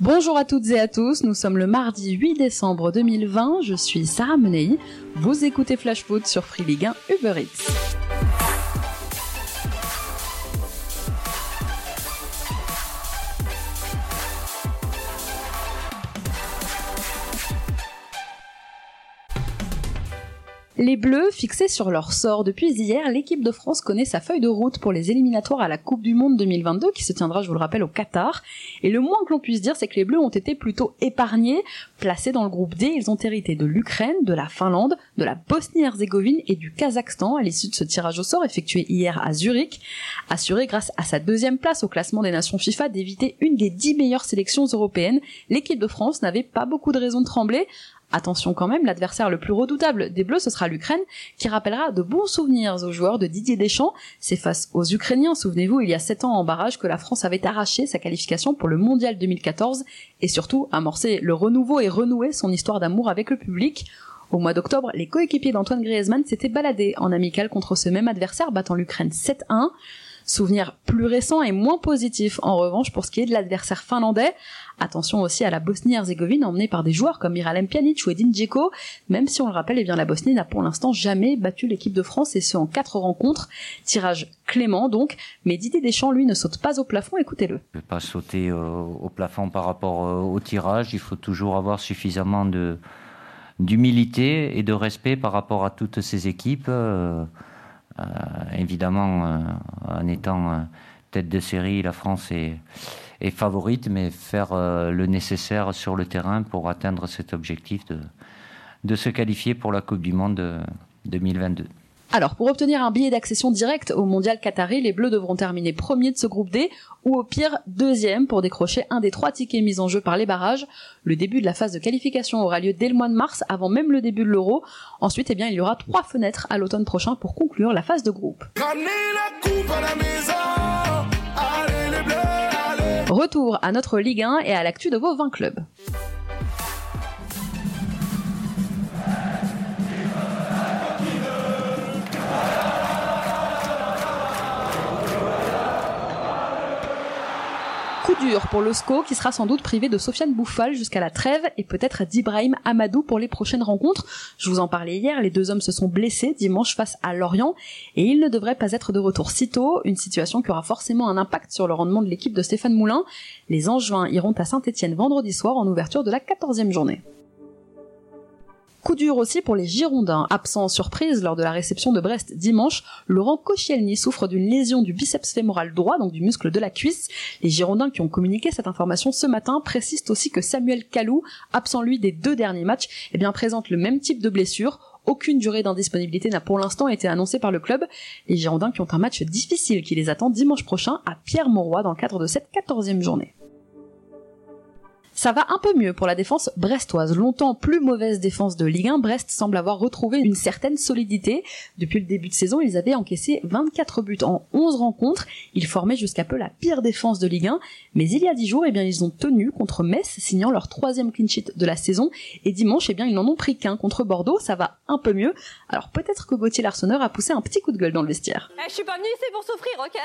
Bonjour à toutes et à tous, nous sommes le mardi 8 décembre 2020, je suis Sarah Menei, vous écoutez Flash Foot sur Free Ligue 1 Uber Eats. Les Bleus, fixés sur leur sort depuis hier, l'équipe de France connaît sa feuille de route pour les éliminatoires à la Coupe du Monde 2022 qui se tiendra, je vous le rappelle, au Qatar. Et le moins que l'on puisse dire, c'est que les Bleus ont été plutôt épargnés. Placés dans le groupe D, ils ont hérité de l'Ukraine, de la Finlande, de la Bosnie-Herzégovine et du Kazakhstan à l'issue de ce tirage au sort effectué hier à Zurich, assuré grâce à sa deuxième place au classement des nations FIFA d'éviter une des dix meilleures sélections européennes. L'équipe de France n'avait pas beaucoup de raisons de trembler, Attention quand même, l'adversaire le plus redoutable des Bleus, ce sera l'Ukraine, qui rappellera de bons souvenirs aux joueurs de Didier Deschamps. C'est face aux Ukrainiens, souvenez-vous, il y a 7 ans en barrage, que la France avait arraché sa qualification pour le Mondial 2014 et surtout amorcé le renouveau et renoué son histoire d'amour avec le public. Au mois d'octobre, les coéquipiers d'Antoine Griezmann s'étaient baladés en amical contre ce même adversaire, battant l'Ukraine 7-1. Souvenir plus récent et moins positif en revanche pour ce qui est de l'adversaire finlandais. Attention aussi à la Bosnie-Herzégovine emmenée par des joueurs comme Miralem Pjanic ou Edin Dzeko. Même si on le rappelle, eh bien la Bosnie n'a pour l'instant jamais battu l'équipe de France et ce en quatre rencontres. Tirage clément donc, mais Didier Deschamps lui ne saute pas au plafond, écoutez-le. Je ne pas sauter euh, au plafond par rapport euh, au tirage, il faut toujours avoir suffisamment d'humilité et de respect par rapport à toutes ces équipes. Euh, évidemment, euh, en étant euh, tête de série, la France est, favorite, mais faire le nécessaire sur le terrain pour atteindre cet objectif de se qualifier pour la Coupe du Monde 2022. Alors, pour obtenir un billet d'accession direct au Mondial Qatari, les Bleus devront terminer premier de ce groupe D, ou au pire deuxième pour décrocher un des trois tickets mis en jeu par les barrages. Le début de la phase de qualification aura lieu dès le mois de mars, avant même le début de l'Euro. Ensuite, eh bien, il y aura trois fenêtres à l'automne prochain pour conclure la phase de groupe. Retour à notre Ligue 1 et à l'actu de vos 20 clubs. Coup dur pour le SCO qui sera sans doute privé de Sofiane Bouffal jusqu'à la trêve et peut-être d'Ibrahim Amadou pour les prochaines rencontres. Je vous en parlais hier, les deux hommes se sont blessés dimanche face à Lorient et ils ne devraient pas être de retour si tôt, une situation qui aura forcément un impact sur le rendement de l'équipe de Stéphane Moulin. Les Angevins iront à Saint-Etienne vendredi soir en ouverture de la 14e journée. Coup dur aussi pour les Girondins. Absent en surprise lors de la réception de Brest dimanche, Laurent Koscielny souffre d'une lésion du biceps fémoral droit, donc du muscle de la cuisse. Les Girondins qui ont communiqué cette information ce matin précisent aussi que Samuel Kalou, absent lui des deux derniers matchs, eh bien présente le même type de blessure. Aucune durée d'indisponibilité n'a pour l'instant été annoncée par le club. Les Girondins qui ont un match difficile qui les attend dimanche prochain à Pierre-Mauroy dans le cadre de cette quatorzième journée. Ça va un peu mieux pour la défense brestoise. Longtemps plus mauvaise défense de Ligue 1, Brest semble avoir retrouvé une certaine solidité. Depuis le début de saison, ils avaient encaissé 24 buts en 11 rencontres. Ils formaient jusqu'à peu la pire défense de Ligue 1. Mais il y a 10 jours, eh bien, ils ont tenu contre Metz, signant leur troisième clean sheet de la saison. Et dimanche, eh bien, ils n'en ont pris qu'un contre Bordeaux. Ça va un peu mieux. Alors peut-être que Gauthier Larsonneur a poussé un petit coup de gueule dans le vestiaire. Eh, je suis pas venu ici pour souffrir, ok?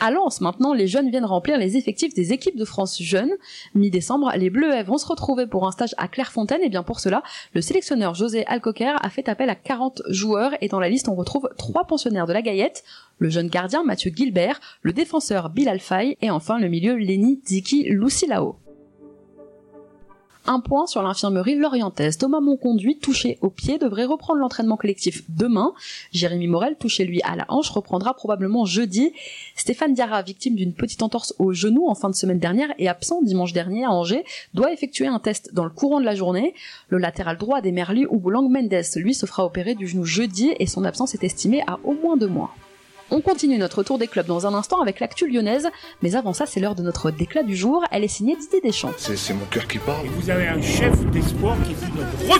À Lens, maintenant, les jeunes viennent remplir les effectifs des équipes de France jeunes. Mi-décembre, les Bleus vont se retrouver pour un stage à Clairefontaine. Et bien pour cela, le sélectionneur José Alcocker a fait appel à 40 joueurs. Et dans la liste, on retrouve trois pensionnaires de la Gaillette, le jeune gardien Mathieu Gilbert, le défenseur Bill Alfay et enfin le milieu Lenny Ziki Lucilao. Un point sur l'infirmerie lorientaise. Thomas Monconduit, touché au pied, devrait reprendre l'entraînement collectif demain. Jérémy Morel, touché lui à la hanche, reprendra probablement jeudi. Stéphane Diarra, victime d'une petite entorse au genou en fin de semaine dernière et absent dimanche dernier à Angers, doit effectuer un test dans le courant de la journée. Le latéral droit des Merlus ou Lang Mendes, lui, se fera opérer du genou jeudi et son absence est estimée à au moins deux mois. On continue notre tour des clubs dans un instant avec l'actu lyonnaise, mais avant ça, c'est l'heure de notre déclat du jour. Elle est signée Didier Deschamps. C'est mon cœur qui parle. vous avez un chef d'espoir qui fait notre grosse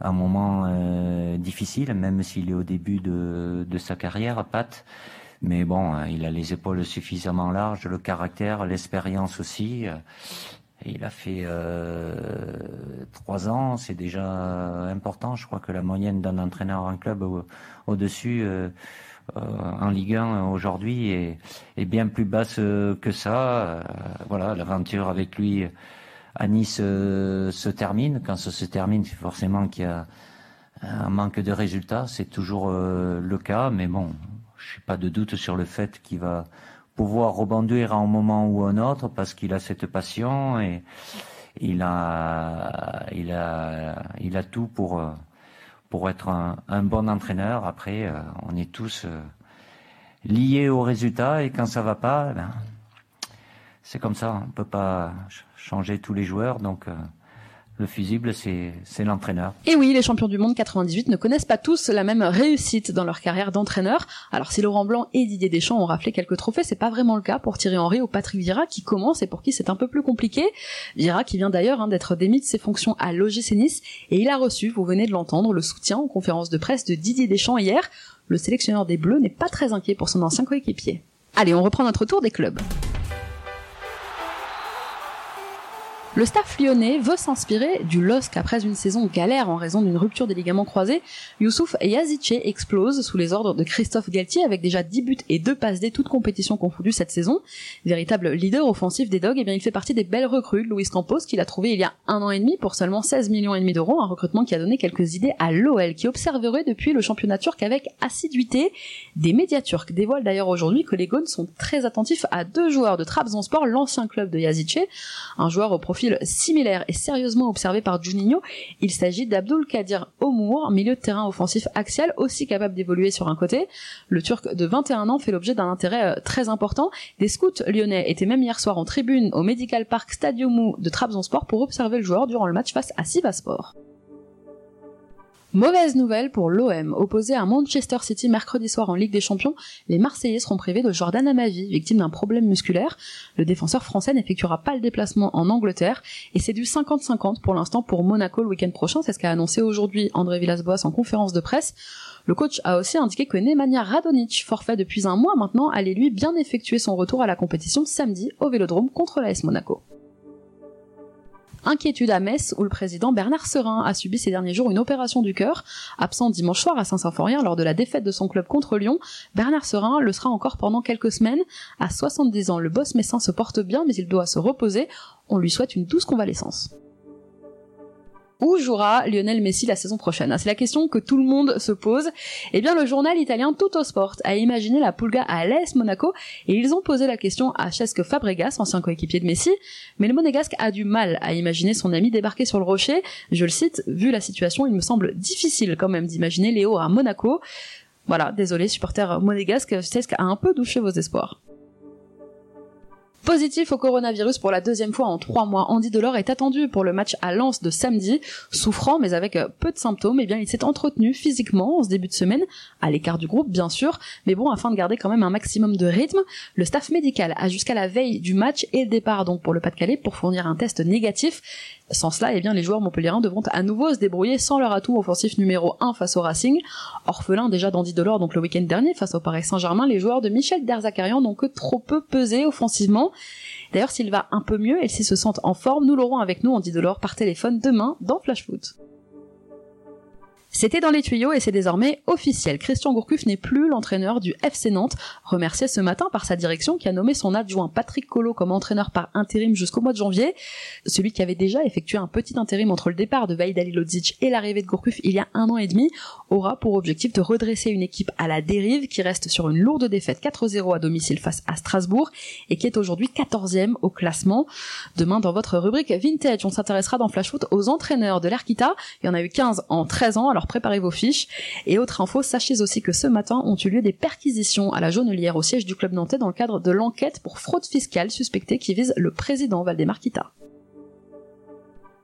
Un moment euh, difficile, même s'il est au début de, de sa carrière, Pat. Mais bon, il a les épaules suffisamment larges, le caractère, l'expérience aussi. Il a fait euh, trois ans, c'est déjà important. Je crois que la moyenne d'un entraîneur en club au-dessus euh, euh, en Ligue 1 aujourd'hui est, bien plus basse que ça. voilà, l'aventure avec lui à Nice se termine. Quand ça se termine, c'est forcément qu'il y a un manque de résultats. C'est toujours le cas, mais bon, je n'ai pas de doute sur le fait qu'il va pouvoir rebondir à un moment ou un autre parce qu'il a cette passion et il a, il a, il a tout pour, pour être un, bon entraîneur. Après, euh, on est tous euh, liés au résultat et quand ça va pas, ben, c'est comme ça. On peut pas changer tous les joueurs, donc. Le fusible, c'est l'entraîneur. Et oui, les champions du monde 98 ne connaissent pas tous la même réussite dans leur carrière d'entraîneur. Alors si Laurent Blanc et Didier Deschamps ont raflé quelques trophées, c'est pas vraiment le cas pour Thierry Henry ou Patrick Vieira qui commence et pour qui c'est un peu plus compliqué. Vieira qui vient d'ailleurs hein, d'être démis de ses fonctions à l'OGC et il a reçu, vous venez de l'entendre, le soutien en conférence de presse de Didier Deschamps hier. Le sélectionneur des Bleus n'est pas très inquiet pour son ancien coéquipier. Allez, on reprend notre tour des clubs. Le staff lyonnais veut s'inspirer du LOSC après une saison galère en raison d'une rupture des ligaments croisés. Youssouf Yazice explose sous les ordres de Christophe Galtier avec déjà 10 buts et 2 passes D toutes compétitions confondues cette saison. Véritable leader offensif des Dogs, et eh bien il fait partie des belles recrues de Luis Campos qu'il a trouvé il y a un an et demi pour seulement 16 millions et demi d'euros, un recrutement qui a donné quelques idées à l'OL qui observerait depuis le championnat turc avec assiduité. Des médias turcs dévoilent d'ailleurs aujourd'hui que les Gones sont très attentifs à deux joueurs de Trabzonspor, l'ancien club de Yazice, un joueur au profil similaire et sérieusement observé par Juninho. Il s'agit d'Abdul Kadir Omour, milieu de terrain offensif axial, aussi capable d'évoluer sur un côté. Le Turc de 21 ans fait l'objet d'un intérêt euh, très important. Des scouts lyonnais étaient même hier soir en tribune au Medical Park Stadium de Trabzonspor pour observer le joueur durant le match face à Sivaspor. Mauvaise nouvelle pour l'OM. Opposé à Manchester City mercredi soir en Ligue des Champions, les Marseillais seront privés de Jordan Amavi, victime d'un problème musculaire. Le défenseur français n'effectuera pas le déplacement en Angleterre et c'est du 50-50 pour l'instant pour Monaco le week-end prochain. C'est ce qu'a annoncé aujourd'hui André Villas-Boas en conférence de presse. Le coach a aussi indiqué que Nemanja Radonic, forfait depuis un mois maintenant, allait lui bien effectuer son retour à la compétition samedi au Vélodrome contre l'AS Monaco. Inquiétude à Metz, où le président Bernard Serin a subi ces derniers jours une opération du cœur. Absent dimanche soir à Saint-Symphorien lors de la défaite de son club contre Lyon, Bernard Serin le sera encore pendant quelques semaines. À 70 ans, le boss messin se porte bien, mais il doit se reposer. On lui souhaite une douce convalescence. Où jouera Lionel Messi la saison prochaine C'est la question que tout le monde se pose. Eh bien, le journal italien Sport a imaginé la Pulga à l'AS Monaco et ils ont posé la question à Cesque Fabregas, ancien coéquipier de Messi, mais le monégasque a du mal à imaginer son ami débarquer sur le rocher. Je le cite, vu la situation, il me semble difficile quand même d'imaginer Léo à Monaco. Voilà, désolé, supporter monégasque, Cesque a un peu douché vos espoirs. Positif au coronavirus pour la deuxième fois en trois mois, Andy Delors est attendu pour le match à Lens de samedi. Souffrant mais avec euh, peu de symptômes, eh bien il s'est entretenu physiquement en ce début de semaine, à l'écart du groupe bien sûr, mais bon afin de garder quand même un maximum de rythme, le staff médical a jusqu'à la veille du match et le départ donc pour le Pas-de-Calais pour fournir un test négatif. Sans cela, eh bien, les joueurs montpelliérains devront à nouveau se débrouiller sans leur atout offensif numéro 1 face au Racing. Orphelin déjà d'Andy Delors donc le week-end dernier face au Paris Saint-Germain, les joueurs de Michel Derzakarian n'ont que trop peu pesé offensivement. D'ailleurs, s'il va un peu mieux et s'ils se sentent en forme, nous l'aurons avec nous, Andy Delors, par téléphone demain dans Flash Foot. C'était dans les tuyaux et c'est désormais officiel. Christian Gourcuff n'est plus l'entraîneur du FC Nantes, remercié ce matin par sa direction qui a nommé son adjoint Patrick Collot comme entraîneur par intérim jusqu'au mois de janvier. Celui qui avait déjà effectué un petit intérim entre le départ de Vaïd Alilodzic et l'arrivée de Gourcuff il y a un an et demi aura pour objectif de redresser une équipe à la dérive qui reste sur une lourde défaite 4-0 à domicile face à Strasbourg et qui est aujourd'hui 14e au classement. Demain dans votre rubrique Vintage, on s'intéressera dans Flash Foot aux entraîneurs de l'Arquita. Il y en a eu 15 en 13 ans, préparez vos fiches. Et autre info, sachez aussi que ce matin ont eu lieu des perquisitions à la Jaunelière au siège du club nantais dans le cadre de l'enquête pour fraude fiscale suspectée qui vise le président Valdemar Kita.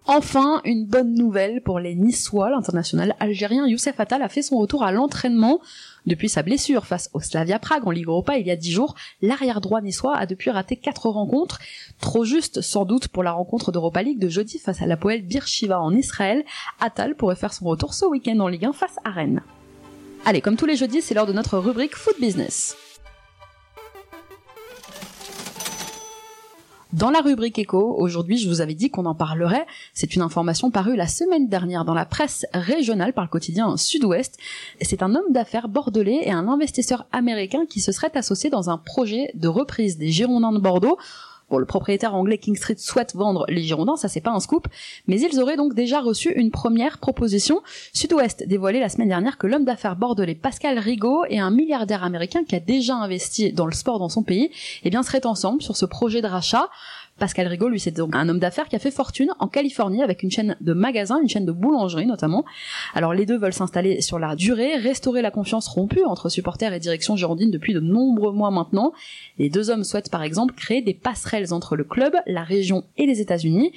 Enfin, une bonne nouvelle pour les Niçois. L'international algérien Youssef Attal a fait son retour à l'entraînement. Depuis sa blessure face au Slavia Prague en Ligue Europa il y a dix jours, l'arrière droit niçois a depuis raté quatre rencontres. Trop juste sans doute pour la rencontre d'Europa League de jeudi face à la poète Shiva en Israël. Attal pourrait faire son retour ce week-end en Ligue 1 face à Rennes. Allez, comme tous les jeudis, c'est l'heure de notre rubrique Foot Business. Dans la rubrique écho, aujourd'hui, je vous avais dit qu'on en parlerait. C'est une information parue la semaine dernière dans la presse régionale par le quotidien Sud-Ouest. C'est un homme d'affaires bordelais et un investisseur américain qui se seraient associés dans un projet de reprise des Girondins de Bordeaux Bon, le propriétaire anglais King Street souhaite vendre les Girondins, ça c'est pas un scoop, mais ils auraient donc déjà reçu une première proposition. Sud-Ouest dévoilé la semaine dernière que l'homme d'affaires bordelais Pascal Rigaud et un milliardaire américain qui a déjà investi dans le sport dans son pays, eh bien seraient ensemble sur ce projet de rachat. Pascal Rigaud, lui, c'est donc un homme d'affaires qui a fait fortune en Californie avec une chaîne de magasins, une chaîne de boulangerie notamment. Alors les deux veulent s'installer sur la durée, restaurer la confiance rompue entre supporters et direction girondine depuis de nombreux mois maintenant. Les deux hommes souhaitent par exemple créer des passerelles entre le club, la région et les États-Unis.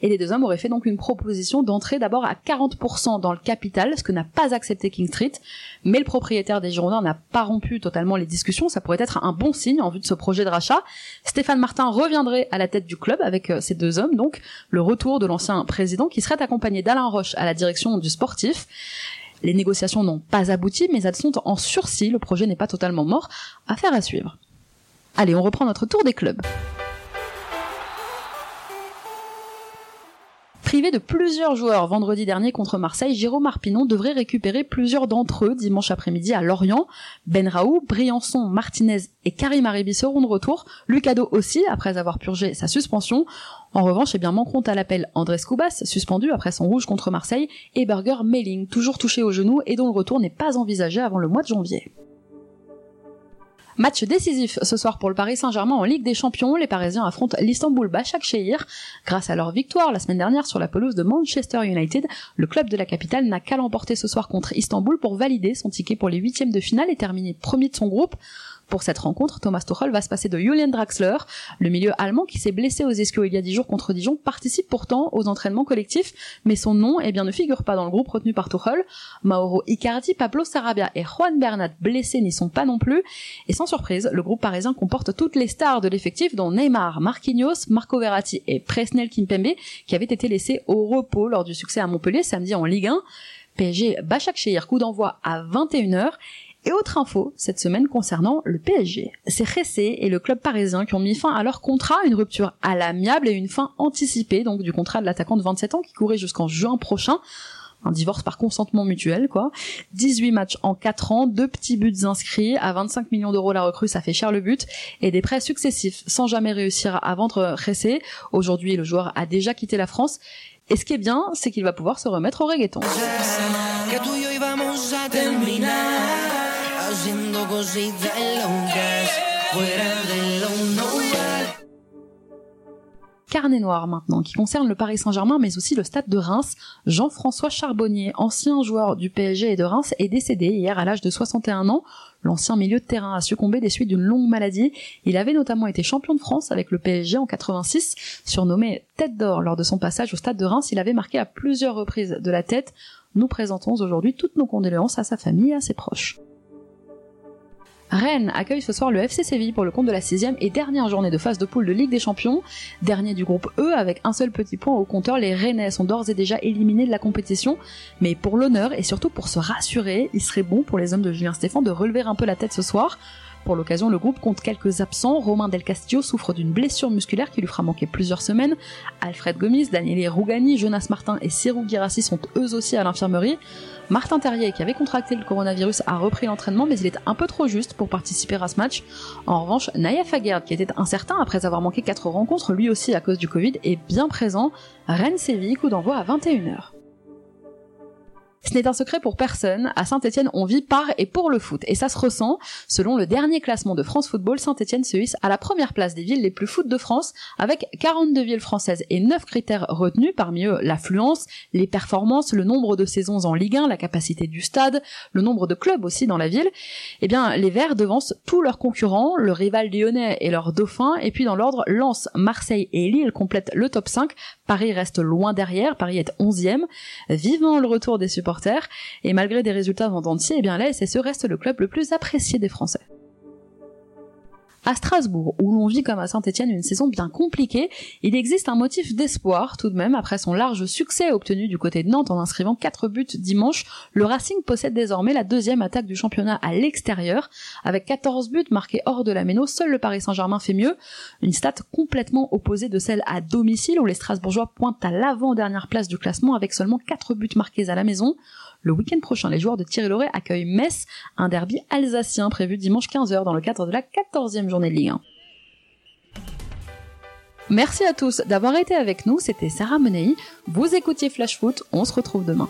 Et les deux hommes auraient fait donc une proposition d'entrer d'abord à 40% dans le capital, ce que n'a pas accepté King Street. Mais le propriétaire des Girondins n'a pas rompu totalement les discussions. Ça pourrait être un bon signe en vue de ce projet de rachat. Stéphane Martin reviendrait à la tête du club avec euh, ces deux hommes, donc le retour de l'ancien président qui serait accompagné d'Alain Roche à la direction du sportif. Les négociations n'ont pas abouti, mais elles sont en sursis, le projet n'est pas totalement mort, affaire à suivre. Allez, on reprend notre tour des clubs. Privé de plusieurs joueurs vendredi dernier contre Marseille, Jérôme Arpinon devrait récupérer plusieurs d'entre eux dimanche après-midi à Lorient. Ben Raoult, Briançon, Martinez et Karim Aribi seront de retour. Lucado aussi, après avoir purgé sa suspension. En revanche, eh bien, manqueront à l'appel Andrés Cubas, suspendu après son rouge contre Marseille, et Burger Melling, toujours touché au genou et dont le retour n'est pas envisagé avant le mois de janvier. Match décisif ce soir pour le Paris Saint-Germain en Ligue des Champions. Les Parisiens affrontent l'Istanbul Başakşehir. Grâce à leur victoire la semaine dernière sur la pelouse de Manchester United, le club de la capitale n'a qu'à l'emporter ce soir contre Istanbul pour valider son ticket pour les huitièmes de finale et terminer premier de son groupe. Pour cette rencontre, Thomas Tuchel va se passer de Julian Draxler. Le milieu allemand qui s'est blessé aux escrocs il y a dix jours contre Dijon participe pourtant aux entraînements collectifs, mais son nom eh ne figure pas dans le groupe retenu par Tuchel. Mauro Icardi, Pablo Sarabia et Juan Bernat blessés n'y sont pas non plus. Et sans surprise, le groupe parisien comporte toutes les stars de l'effectif, dont Neymar, Marquinhos, Marco Verratti et Presnel Kimpembe, qui avaient été laissés au repos lors du succès à Montpellier samedi en Ligue 1. PSG Başakşehir coup d'envoi à 21h et autre info cette semaine concernant le PSG. C'est Ressé et le club parisien qui ont mis fin à leur contrat, une rupture à l'amiable et une fin anticipée donc du contrat de l'attaquant de 27 ans qui courait jusqu'en juin prochain. Un divorce par consentement mutuel, quoi. 18 matchs en 4 ans, deux petits buts inscrits, à 25 millions d'euros la recrue, ça fait cher le but, et des prêts successifs sans jamais réussir à vendre Ressé. Aujourd'hui, le joueur a déjà quitté la France. Et ce qui est bien, c'est qu'il va pouvoir se remettre au reggaeton. Carnet noir maintenant, qui concerne le Paris Saint-Germain, mais aussi le stade de Reims. Jean-François Charbonnier, ancien joueur du PSG et de Reims, est décédé hier à l'âge de 61 ans. L'ancien milieu de terrain a succombé des suites d'une longue maladie. Il avait notamment été champion de France avec le PSG en 86. Surnommé tête d'or lors de son passage au stade de Reims, il avait marqué à plusieurs reprises de la tête. Nous présentons aujourd'hui toutes nos condoléances à sa famille et à ses proches. Rennes accueille ce soir le FC Séville pour le compte de la sixième et dernière journée de phase de poule de Ligue des Champions. Dernier du groupe E avec un seul petit point au compteur, les Rennais sont d'ores et déjà éliminés de la compétition. Mais pour l'honneur et surtout pour se rassurer, il serait bon pour les hommes de Julien Stéphane de relever un peu la tête ce soir. Pour l'occasion, le groupe compte quelques absents. Romain Del Castillo souffre d'une blessure musculaire qui lui fera manquer plusieurs semaines. Alfred Gomis, Daniele Rougani, Jonas Martin et Cyril Girassi sont eux aussi à l'infirmerie. Martin Terrier, qui avait contracté le coronavirus, a repris l'entraînement, mais il est un peu trop juste pour participer à ce match. En revanche, Naïef Aguerd, qui était incertain après avoir manqué 4 rencontres, lui aussi à cause du Covid, est bien présent. Rennes-Séville, coup d'envoi à 21h. Ce n'est un secret pour personne, à Saint-Etienne on vit par et pour le foot, et ça se ressent. Selon le dernier classement de France Football, Saint-Etienne se hisse à la première place des villes les plus foot de France, avec 42 villes françaises et 9 critères retenus, parmi eux l'affluence, les performances, le nombre de saisons en Ligue 1, la capacité du stade, le nombre de clubs aussi dans la ville. Eh bien, les Verts devancent tous leurs concurrents, le rival lyonnais et leur dauphin, et puis dans l'ordre, Lens, Marseille et Lille complètent le top 5, Paris reste loin derrière, Paris est 11e. Vivement le retour des supporters et malgré des résultats vendentiers, eh bien la SSE reste le club le plus apprécié des Français. À Strasbourg, où l'on vit comme à Saint-Etienne une saison bien compliquée, il existe un motif d'espoir tout de même après son large succès obtenu du côté de Nantes en inscrivant 4 buts dimanche. Le Racing possède désormais la deuxième attaque du championnat à l'extérieur. Avec 14 buts marqués hors de la Méno, seul le Paris Saint-Germain fait mieux. Une stat complètement opposée de celle à domicile où les Strasbourgeois pointent à l'avant-dernière place du classement avec seulement 4 buts marqués à la maison. Le week-end prochain, les joueurs de Thierry Loret accueillent Metz, un derby alsacien prévu dimanche 15h dans le cadre de la 14e journée de Ligue 1. Merci à tous d'avoir été avec nous, c'était Sarah Menei, vous écoutiez Flash Foot, on se retrouve demain.